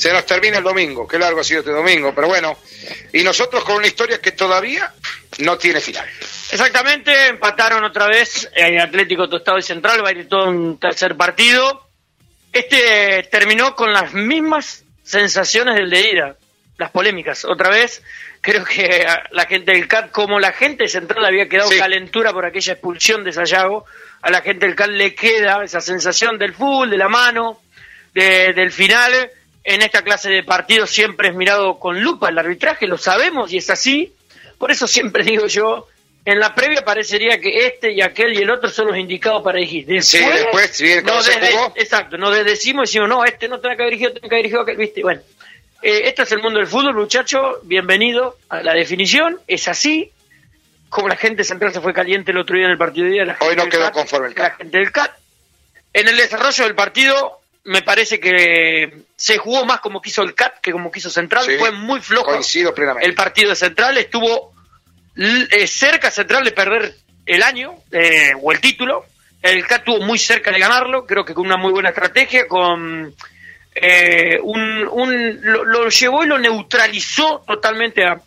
Se nos termina el domingo, qué largo ha sido este domingo, pero bueno. Y nosotros con una historia que todavía no tiene final. Exactamente, empataron otra vez el Atlético Tostado y Central, va a ir todo un tercer partido. Este terminó con las mismas sensaciones del de ida, las polémicas. Otra vez, creo que la gente del CAT, como la gente central había quedado calentura por aquella expulsión de Sayago, a la gente del CAT le queda esa sensación del fútbol, de la mano, del final. En esta clase de partidos siempre es mirado con lupa el arbitraje, lo sabemos y es así. Por eso siempre digo yo, en la previa parecería que este y aquel y el otro son los indicados para dirigir. Después, sí, después, sí, no Exacto, nos decimos y decimos, no, este no tiene que haber dirigido, tiene que haber dirigido aquel, viste, bueno. Eh, esto es el mundo del fútbol, muchacho, bienvenido a la definición, es así, como la gente central se fue caliente el otro día en el partido de día. La Hoy no quedó conforme el CAT. La gente del CAT. En el desarrollo del partido, me parece que se jugó más como quiso el CAT que como quiso Central, fue muy flojo. El partido de Central estuvo eh, cerca Central de perder el año eh, o el título. El CAT estuvo muy cerca de ganarlo, creo que con una muy buena estrategia, con eh, un, lo, llevó y lo neutralizó totalmente a,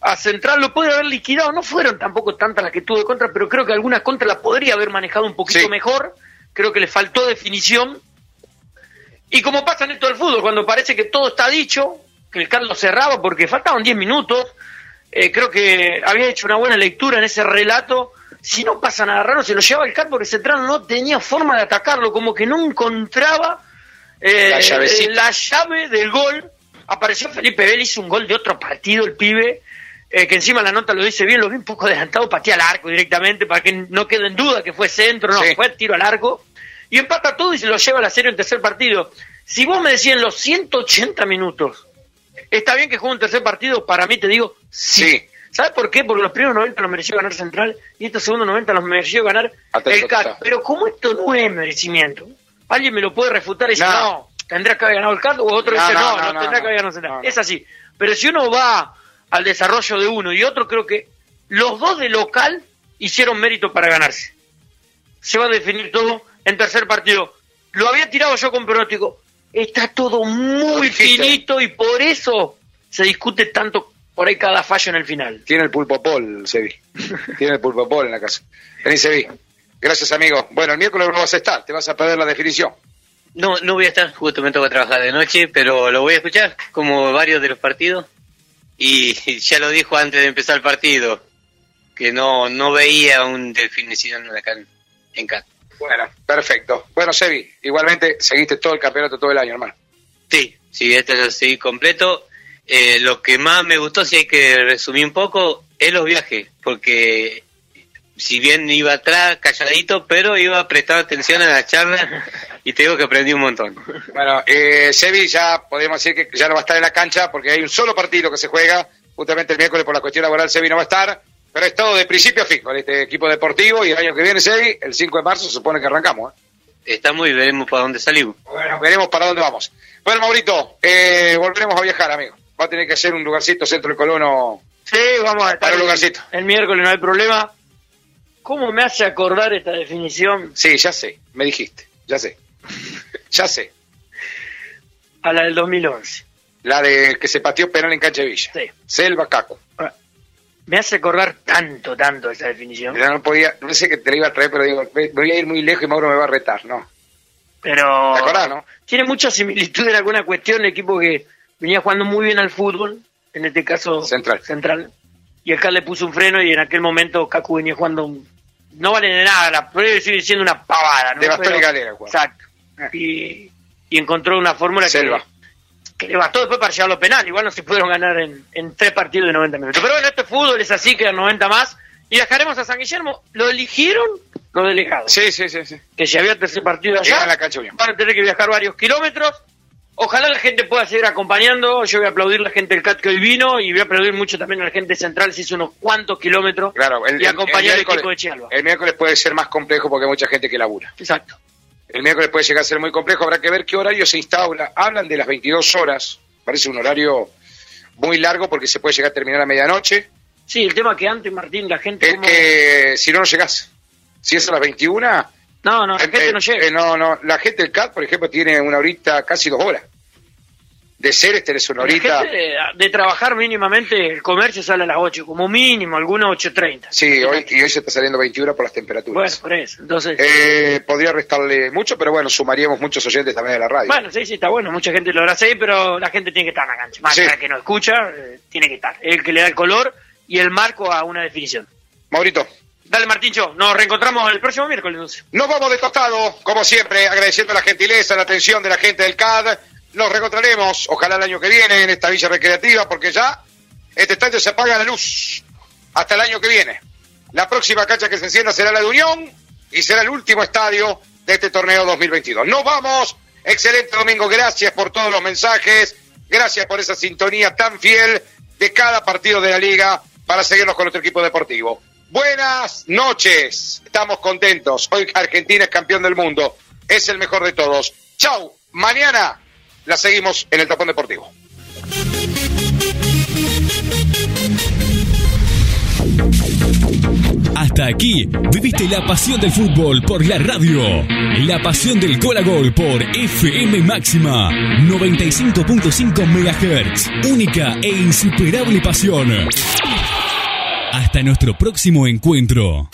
a, Central. Lo puede haber liquidado, no fueron tampoco tantas las que tuvo de contra, pero creo que algunas contra las podría haber manejado un poquito mejor. Creo que le faltó definición. Y como pasa en esto del fútbol, cuando parece que todo está dicho, que el Carlos cerraba porque faltaban 10 minutos, eh, creo que había hecho una buena lectura en ese relato. Si no pasa nada raro, se lo llevaba el CAT porque Central no tenía forma de atacarlo, como que no encontraba eh, la, llave del gol. Apareció Felipe Vélez, un gol de otro partido, el pibe, eh, que encima la nota lo dice bien, lo vi un poco adelantado, patea al arco directamente, para que no quede en duda que fue centro, no, fue tiro al arco. Y empata todo y se lo lleva a la serie en tercer partido. Si vos me decís en los 180 minutos, ¿Está bien que juegue un tercer partido? Para mí te digo, sí. ¿Sabes por qué? Porque los primeros 90 los mereció ganar Central y estos segundos 90 los mereció ganar el CAT. Pero como esto no es merecimiento, alguien me lo puede refutar y decir, no, tendrá que haber ganado el CAT, o otro dice, no, no, tendrá que haber ganado Central. Es así. Pero si uno va al desarrollo de uno y otro, creo que los dos de local hicieron mérito para ganarse. Se va a definir todo en tercer partido. Lo había tirado yo con pronóstico está todo muy finito y por eso se discute tanto por ahí cada fallo en el final. Tiene el pulpo pol, Sevi. Tiene el pulpo pol en la casa. Vení, Sevi. Gracias, amigo. Bueno, el miércoles no vas a estar, te vas a perder la definición. No, no voy a estar, justo me toca trabajar de noche, pero lo voy a escuchar, como varios de los partidos. Y ya lo dijo antes de empezar el partido, que no, no veía un definición acá en, en casa. Bueno, perfecto. Bueno, Sebi, igualmente seguiste todo el campeonato todo el año, hermano. Sí, sí, este lo seguí completo. Eh, lo que más me gustó, si hay que resumir un poco, es los viajes, porque si bien iba atrás, calladito, pero iba a prestar atención a la charla y te digo que aprendí un montón. Bueno, eh, Sebi ya podemos decir que ya no va a estar en la cancha porque hay un solo partido que se juega, justamente el miércoles por la cuestión laboral Sebi no va a estar, pero es todo de principio a fin con este equipo deportivo y el año que viene, el 5 de marzo se supone que arrancamos. ¿eh? Estamos y veremos para dónde salimos. Bueno, veremos para dónde vamos. Bueno, Maurito, eh, volveremos a viajar, amigo. Va a tener que ser un lugarcito centro del colono. Sí, vamos a estar. un lugarcito. El, miércoles no hay problema. ¿Cómo me hace acordar esta definición? Sí, ya sé, me dijiste, ya sé. ya sé. A la del 2011. La de que se pateó penal en Cancha Villa. Sí. Selva Caco. Ah, me hace acordar tanto, tanto esa definición. no podía, no sé que te la iba a traer, pero digo, voy a ir muy lejos y Mauro me va a retar, ¿no? Pero. ¿Te acordás, no? Tiene mucha similitud en alguna cuestión, el equipo que venía jugando muy bien al fútbol, en este caso Central. Central. Y acá le puso un freno y en aquel momento Kaku venía jugando. No vale de nada, la prueba sigue siendo una pavada, ¿no? De bastón y galera, Exacto. Y, y encontró una fórmula Selva. que que le bastó después para llevarlo penal. Igual no se pudieron ganar en, en tres partidos de 90 minutos. Pero bueno, este fútbol es así, quedan 90 más. Y dejaremos a San Guillermo. ¿Lo eligieron los delegados? Sí, sí, sí. sí. Que si había tercer partido allá, la cancha bien. van a tener que viajar varios kilómetros. Ojalá la gente pueda seguir acompañando. Yo voy a aplaudir a la gente del CAT que hoy vino y voy a aplaudir mucho también a la gente central se hizo unos cuantos kilómetros claro, y acompañar al equipo de Chialba. El miércoles puede ser más complejo porque hay mucha gente que labura. Exacto. El miércoles puede llegar a ser muy complejo. Habrá que ver qué horario se instaura. Hablan de las 22 horas parece un horario muy largo porque se puede llegar a terminar a medianoche. Sí, el tema que antes, Martín, la gente... Es que si no, no llegás. Si es a las 21... No, no, la gente no llega. Eh, no, no, la gente del CAT, por ejemplo, tiene una horita, casi dos horas. De Ceres tenés una horita. De, de, trabajar mínimamente, el comercio sale a las 8, como mínimo, algunos 8.30. Sí, hoy, y hoy se está saliendo 21 por las temperaturas. Bueno, por eso. Entonces, eh, podría restarle mucho, pero bueno, sumaríamos muchos oyentes también de la radio. Bueno, sí, sí, está bueno. Mucha gente lo hará así, pero la gente tiene que estar en la cancha. Más que no escucha, eh, tiene que estar. El que le da el color y el marco a una definición. Maurito. Dale, Martincho, nos reencontramos el próximo miércoles. Nos vamos de costado, como siempre, agradeciendo la gentileza, la atención de la gente del CAD nos reencontraremos, ojalá el año que viene, en esta villa recreativa, porque ya este estadio se apaga la luz hasta el año que viene. La próxima cancha que se encienda será la de Unión y será el último estadio de este torneo 2022. Nos vamos. Excelente domingo. Gracias por todos los mensajes. Gracias por esa sintonía tan fiel de cada partido de la liga para seguirnos con nuestro equipo deportivo. Buenas noches. Estamos contentos. Hoy Argentina es campeón del mundo. Es el mejor de todos. Chau. Mañana la seguimos en el Tapón Deportivo. Hasta aquí viviste la pasión del fútbol por la radio. La pasión del gol a gol por FM Máxima 95.5 MHz. Única e insuperable pasión. Hasta nuestro próximo encuentro.